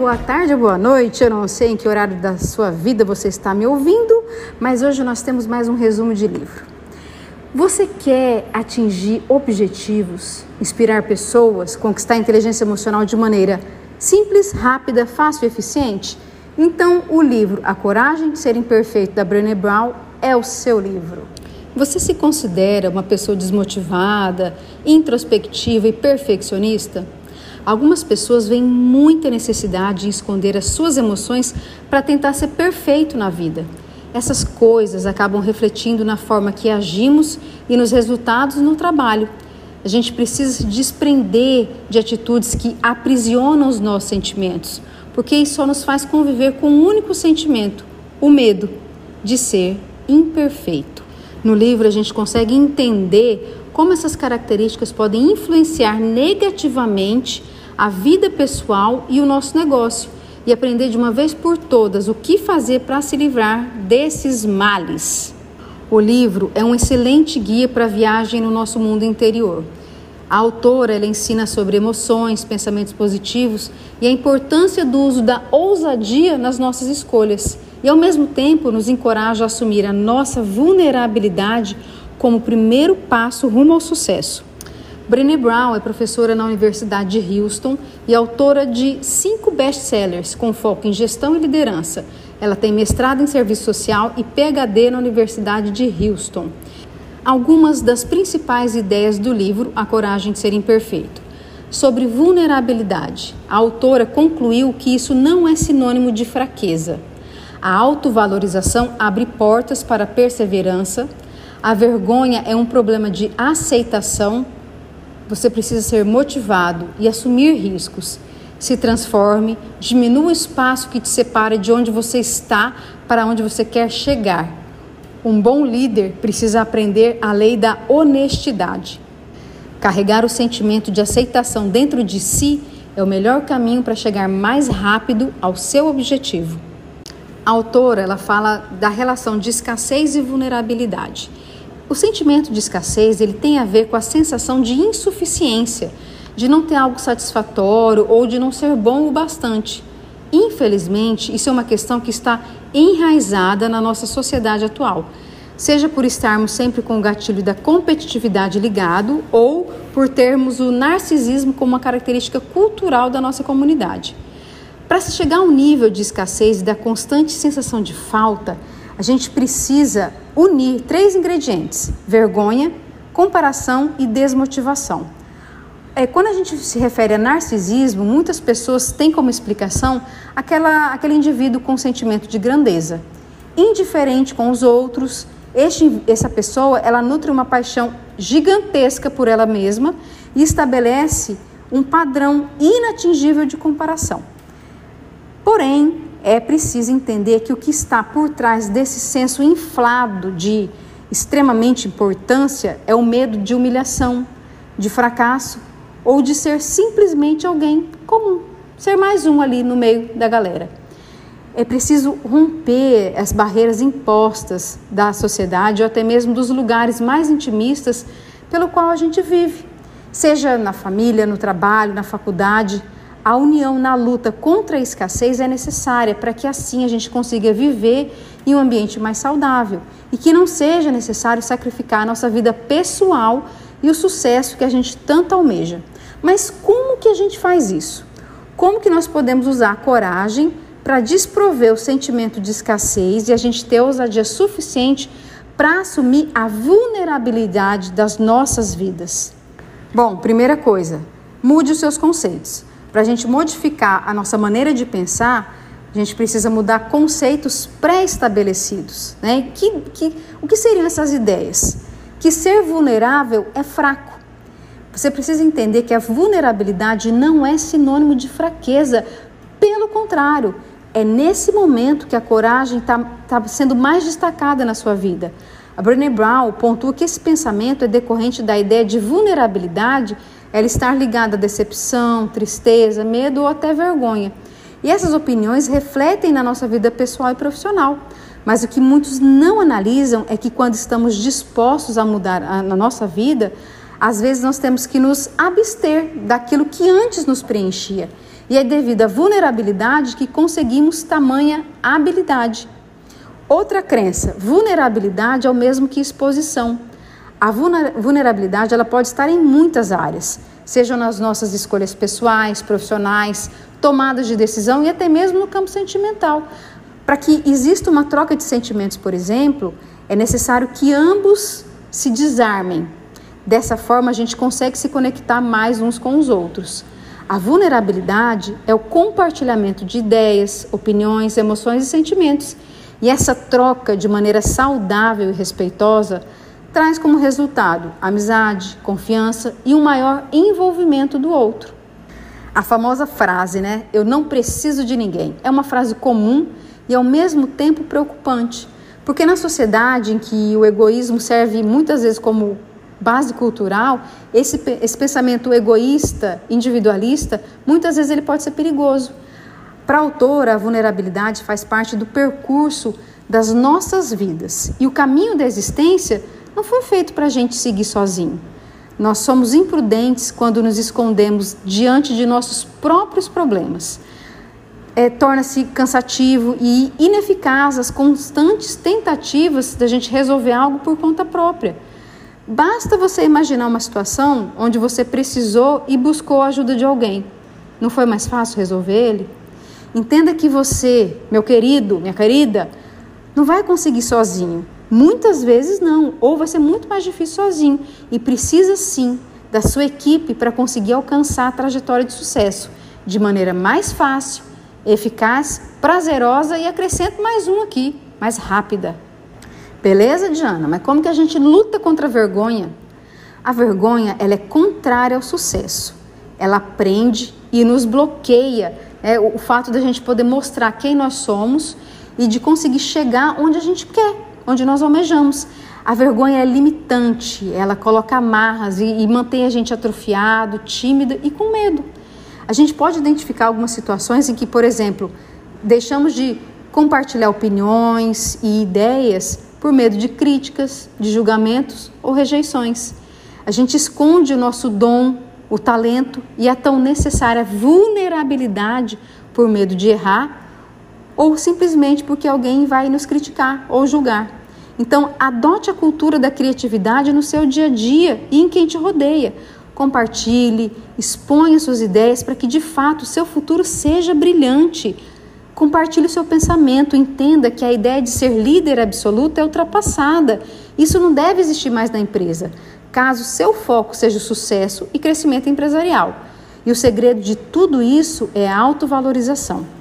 boa tarde, boa noite. Eu não sei em que horário da sua vida você está me ouvindo, mas hoje nós temos mais um resumo de livro. Você quer atingir objetivos, inspirar pessoas, conquistar inteligência emocional de maneira simples, rápida, fácil e eficiente? Então, o livro A Coragem de Ser Imperfeito da Brené Brown é o seu livro. Você se considera uma pessoa desmotivada, introspectiva e perfeccionista? Algumas pessoas veem muita necessidade em esconder as suas emoções para tentar ser perfeito na vida. Essas coisas acabam refletindo na forma que agimos e nos resultados no trabalho. A gente precisa se desprender de atitudes que aprisionam os nossos sentimentos, porque isso só nos faz conviver com um único sentimento: o medo de ser imperfeito. No livro, a gente consegue entender como essas características podem influenciar negativamente a vida pessoal e o nosso negócio e aprender de uma vez por todas o que fazer para se livrar desses males. O livro é um excelente guia para a viagem no nosso mundo interior. A autora ela ensina sobre emoções, pensamentos positivos e a importância do uso da ousadia nas nossas escolhas. E ao mesmo tempo nos encoraja a assumir a nossa vulnerabilidade como primeiro passo rumo ao sucesso. Brené Brown é professora na Universidade de Houston e autora de cinco best-sellers com foco em gestão e liderança. Ela tem mestrado em serviço social e PhD na Universidade de Houston. Algumas das principais ideias do livro A Coragem de Ser Imperfeito. Sobre vulnerabilidade, a autora concluiu que isso não é sinônimo de fraqueza. A autovalorização abre portas para a perseverança. A vergonha é um problema de aceitação você precisa ser motivado e assumir riscos. Se transforme, diminua o espaço que te separa de onde você está para onde você quer chegar. Um bom líder precisa aprender a lei da honestidade. Carregar o sentimento de aceitação dentro de si é o melhor caminho para chegar mais rápido ao seu objetivo. A autora ela fala da relação de escassez e vulnerabilidade. O sentimento de escassez ele tem a ver com a sensação de insuficiência, de não ter algo satisfatório ou de não ser bom o bastante. Infelizmente, isso é uma questão que está enraizada na nossa sociedade atual, seja por estarmos sempre com o gatilho da competitividade ligado ou por termos o narcisismo como uma característica cultural da nossa comunidade. Para se chegar a um nível de escassez e da constante sensação de falta, a gente precisa unir três ingredientes: vergonha, comparação e desmotivação. É, quando a gente se refere a narcisismo, muitas pessoas têm como explicação aquela, aquele indivíduo com sentimento de grandeza, indiferente com os outros. Este, essa pessoa ela nutre uma paixão gigantesca por ela mesma e estabelece um padrão inatingível de comparação. Porém, é preciso entender que o que está por trás desse senso inflado de extremamente importância é o medo de humilhação, de fracasso ou de ser simplesmente alguém comum, ser mais um ali no meio da galera. É preciso romper as barreiras impostas da sociedade ou até mesmo dos lugares mais intimistas pelo qual a gente vive, seja na família, no trabalho, na faculdade a união na luta contra a escassez é necessária para que assim a gente consiga viver em um ambiente mais saudável e que não seja necessário sacrificar a nossa vida pessoal e o sucesso que a gente tanto almeja. Mas como que a gente faz isso? Como que nós podemos usar a coragem para desprover o sentimento de escassez e a gente ter ousadia suficiente para assumir a vulnerabilidade das nossas vidas? Bom, primeira coisa, mude os seus conceitos. Para a gente modificar a nossa maneira de pensar, a gente precisa mudar conceitos pré-estabelecidos. Né? Que, que, o que seriam essas ideias? Que ser vulnerável é fraco. Você precisa entender que a vulnerabilidade não é sinônimo de fraqueza. Pelo contrário, é nesse momento que a coragem está tá sendo mais destacada na sua vida. A Brené Brown pontua que esse pensamento é decorrente da ideia de vulnerabilidade ela estar ligada a decepção, tristeza, medo ou até vergonha. E essas opiniões refletem na nossa vida pessoal e profissional. Mas o que muitos não analisam é que quando estamos dispostos a mudar a, na nossa vida, às vezes nós temos que nos abster daquilo que antes nos preenchia. E é devido à vulnerabilidade que conseguimos tamanha habilidade. Outra crença: vulnerabilidade é o mesmo que exposição. A vulnerabilidade ela pode estar em muitas áreas, sejam nas nossas escolhas pessoais, profissionais, tomadas de decisão e até mesmo no campo sentimental. Para que exista uma troca de sentimentos, por exemplo, é necessário que ambos se desarmem. Dessa forma, a gente consegue se conectar mais uns com os outros. A vulnerabilidade é o compartilhamento de ideias, opiniões, emoções e sentimentos. E essa troca de maneira saudável e respeitosa traz como resultado amizade, confiança e um maior envolvimento do outro. A famosa frase, né? Eu não preciso de ninguém. É uma frase comum e ao mesmo tempo preocupante, porque na sociedade em que o egoísmo serve muitas vezes como base cultural, esse, esse pensamento egoísta, individualista, muitas vezes ele pode ser perigoso. Para a autora, a vulnerabilidade faz parte do percurso das nossas vidas e o caminho da existência não foi feito para a gente seguir sozinho. Nós somos imprudentes quando nos escondemos diante de nossos próprios problemas. É, Torna-se cansativo e ineficaz as constantes tentativas da gente resolver algo por conta própria. Basta você imaginar uma situação onde você precisou e buscou a ajuda de alguém. Não foi mais fácil resolver ele? Entenda que você, meu querido, minha querida, não vai conseguir sozinho. Muitas vezes não, ou vai ser muito mais difícil sozinho e precisa sim da sua equipe para conseguir alcançar a trajetória de sucesso de maneira mais fácil, eficaz, prazerosa e acrescento mais um aqui, mais rápida. Beleza, Diana? Mas como que a gente luta contra a vergonha? A vergonha, ela é contrária ao sucesso. Ela prende e nos bloqueia é, o, o fato da gente poder mostrar quem nós somos e de conseguir chegar onde a gente quer onde nós almejamos. A vergonha é limitante, ela coloca amarras e, e mantém a gente atrofiado, tímido e com medo. A gente pode identificar algumas situações em que, por exemplo, deixamos de compartilhar opiniões e ideias por medo de críticas, de julgamentos ou rejeições. A gente esconde o nosso dom, o talento e a tão necessária vulnerabilidade por medo de errar ou simplesmente porque alguém vai nos criticar ou julgar. Então, adote a cultura da criatividade no seu dia a dia e em quem te rodeia. Compartilhe, exponha suas ideias para que de fato o seu futuro seja brilhante. Compartilhe o seu pensamento, entenda que a ideia de ser líder absoluto é ultrapassada. Isso não deve existir mais na empresa, caso seu foco seja o sucesso e crescimento empresarial. E o segredo de tudo isso é a autovalorização.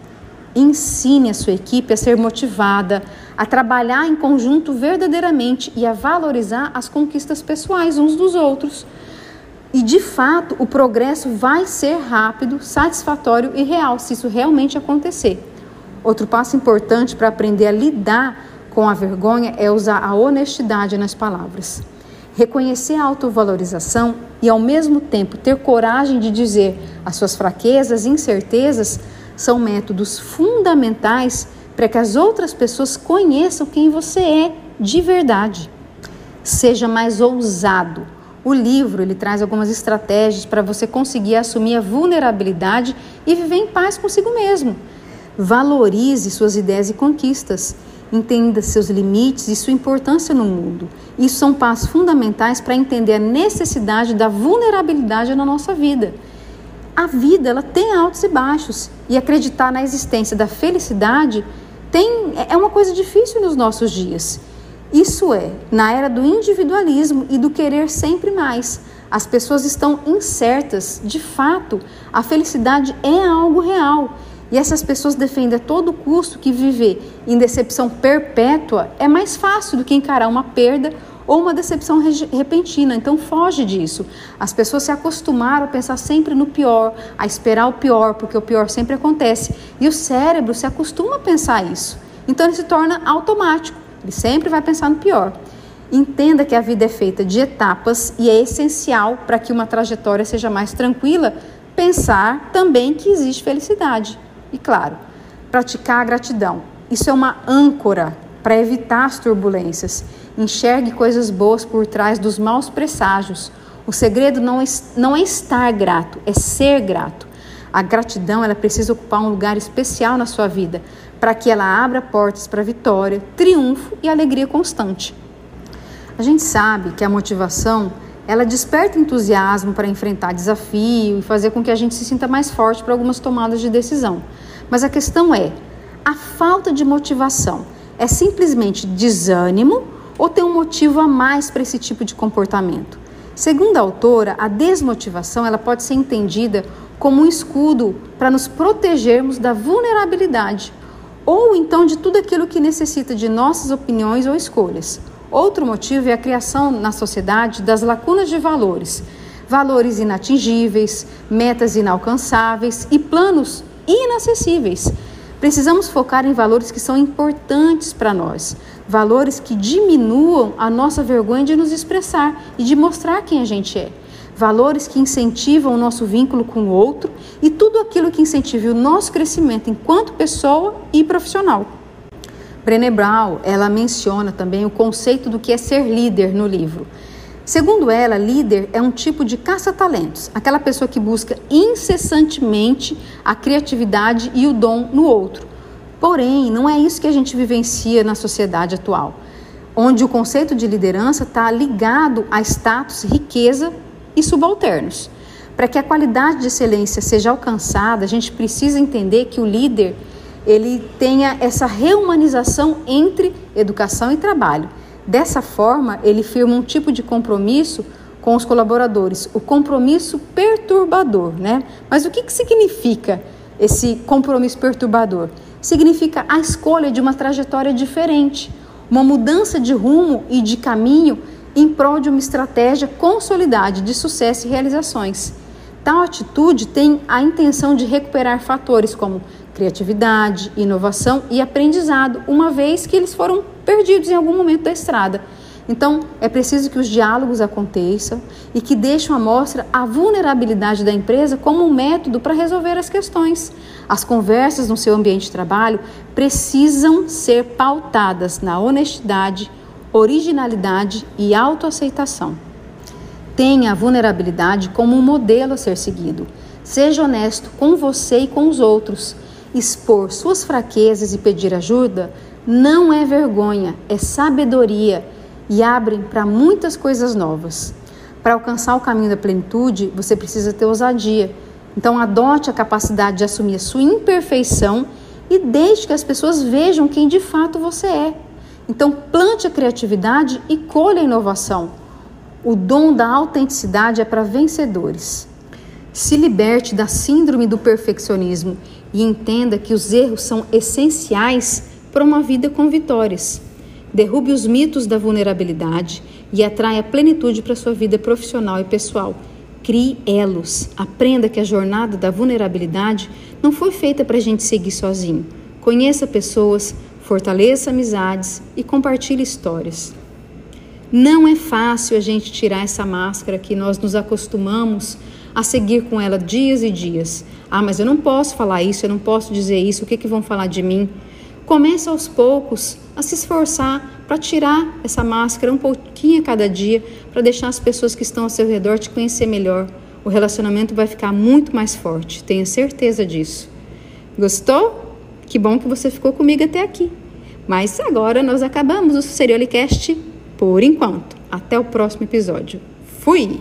Ensine a sua equipe a ser motivada, a trabalhar em conjunto verdadeiramente e a valorizar as conquistas pessoais uns dos outros. E de fato, o progresso vai ser rápido, satisfatório e real, se isso realmente acontecer. Outro passo importante para aprender a lidar com a vergonha é usar a honestidade nas palavras. Reconhecer a autovalorização e, ao mesmo tempo, ter coragem de dizer as suas fraquezas e incertezas são métodos fundamentais para que as outras pessoas conheçam quem você é de verdade. Seja mais ousado. O livro ele traz algumas estratégias para você conseguir assumir a vulnerabilidade e viver em paz consigo mesmo. Valorize suas ideias e conquistas. Entenda seus limites e sua importância no mundo. Isso são passos fundamentais para entender a necessidade da vulnerabilidade na nossa vida a vida ela tem altos e baixos e acreditar na existência da felicidade tem é uma coisa difícil nos nossos dias. Isso é, na era do individualismo e do querer sempre mais. As pessoas estão incertas. De fato, a felicidade é algo real. E essas pessoas defendem a todo custo que viver em decepção perpétua é mais fácil do que encarar uma perda ou uma decepção repentina. Então foge disso. As pessoas se acostumaram a pensar sempre no pior, a esperar o pior, porque o pior sempre acontece. E o cérebro se acostuma a pensar isso. Então ele se torna automático. Ele sempre vai pensar no pior. Entenda que a vida é feita de etapas e é essencial para que uma trajetória seja mais tranquila pensar também que existe felicidade. E claro, praticar a gratidão. Isso é uma âncora para evitar as turbulências. Enxergue coisas boas por trás dos maus presságios. O segredo não não é estar grato, é ser grato. A gratidão ela precisa ocupar um lugar especial na sua vida para que ela abra portas para vitória, triunfo e alegria constante. A gente sabe que a motivação ela desperta entusiasmo para enfrentar desafio e fazer com que a gente se sinta mais forte para algumas tomadas de decisão. Mas a questão é, a falta de motivação é simplesmente desânimo ou tem um motivo a mais para esse tipo de comportamento? Segundo a autora, a desmotivação ela pode ser entendida como um escudo para nos protegermos da vulnerabilidade ou então de tudo aquilo que necessita de nossas opiniões ou escolhas. Outro motivo é a criação na sociedade das lacunas de valores, valores inatingíveis, metas inalcançáveis e planos inacessíveis. Precisamos focar em valores que são importantes para nós, valores que diminuam a nossa vergonha de nos expressar e de mostrar quem a gente é, valores que incentivam o nosso vínculo com o outro e tudo aquilo que incentive o nosso crescimento enquanto pessoa e profissional. Brené Brown, ela menciona também o conceito do que é ser líder no livro. Segundo ela, líder é um tipo de caça-talentos, aquela pessoa que busca incessantemente a criatividade e o dom no outro. Porém, não é isso que a gente vivencia na sociedade atual, onde o conceito de liderança está ligado a status, riqueza e subalternos. Para que a qualidade de excelência seja alcançada, a gente precisa entender que o líder ele tenha essa reumanização entre educação e trabalho. Dessa forma, ele firma um tipo de compromisso com os colaboradores, o compromisso perturbador, né? Mas o que, que significa esse compromisso perturbador? Significa a escolha de uma trajetória diferente, uma mudança de rumo e de caminho em prol de uma estratégia consolidada de sucesso e realizações. Tal atitude tem a intenção de recuperar fatores como criatividade, inovação e aprendizado, uma vez que eles foram perdidos em algum momento da estrada. Então, é preciso que os diálogos aconteçam e que deixem à mostra a vulnerabilidade da empresa como um método para resolver as questões. As conversas no seu ambiente de trabalho precisam ser pautadas na honestidade, originalidade e autoaceitação. Tenha a vulnerabilidade como um modelo a ser seguido. Seja honesto com você e com os outros expor suas fraquezas e pedir ajuda não é vergonha, é sabedoria e abre para muitas coisas novas. Para alcançar o caminho da plenitude, você precisa ter ousadia. Então, adote a capacidade de assumir a sua imperfeição e deixe que as pessoas vejam quem de fato você é. Então, plante a criatividade e colhe a inovação. O dom da autenticidade é para vencedores. Se liberte da síndrome do perfeccionismo e entenda que os erros são essenciais para uma vida com vitórias. Derrube os mitos da vulnerabilidade e atraia plenitude para sua vida profissional e pessoal. Crie elos. Aprenda que a jornada da vulnerabilidade não foi feita para a gente seguir sozinho. Conheça pessoas, fortaleça amizades e compartilhe histórias. Não é fácil a gente tirar essa máscara que nós nos acostumamos a seguir com ela dias e dias. Ah, mas eu não posso falar isso, eu não posso dizer isso, o que, que vão falar de mim? Comece aos poucos a se esforçar para tirar essa máscara um pouquinho a cada dia, para deixar as pessoas que estão ao seu redor te conhecer melhor. O relacionamento vai ficar muito mais forte, tenha certeza disso. Gostou? Que bom que você ficou comigo até aqui. Mas agora nós acabamos o Seriolicast por enquanto. Até o próximo episódio. Fui!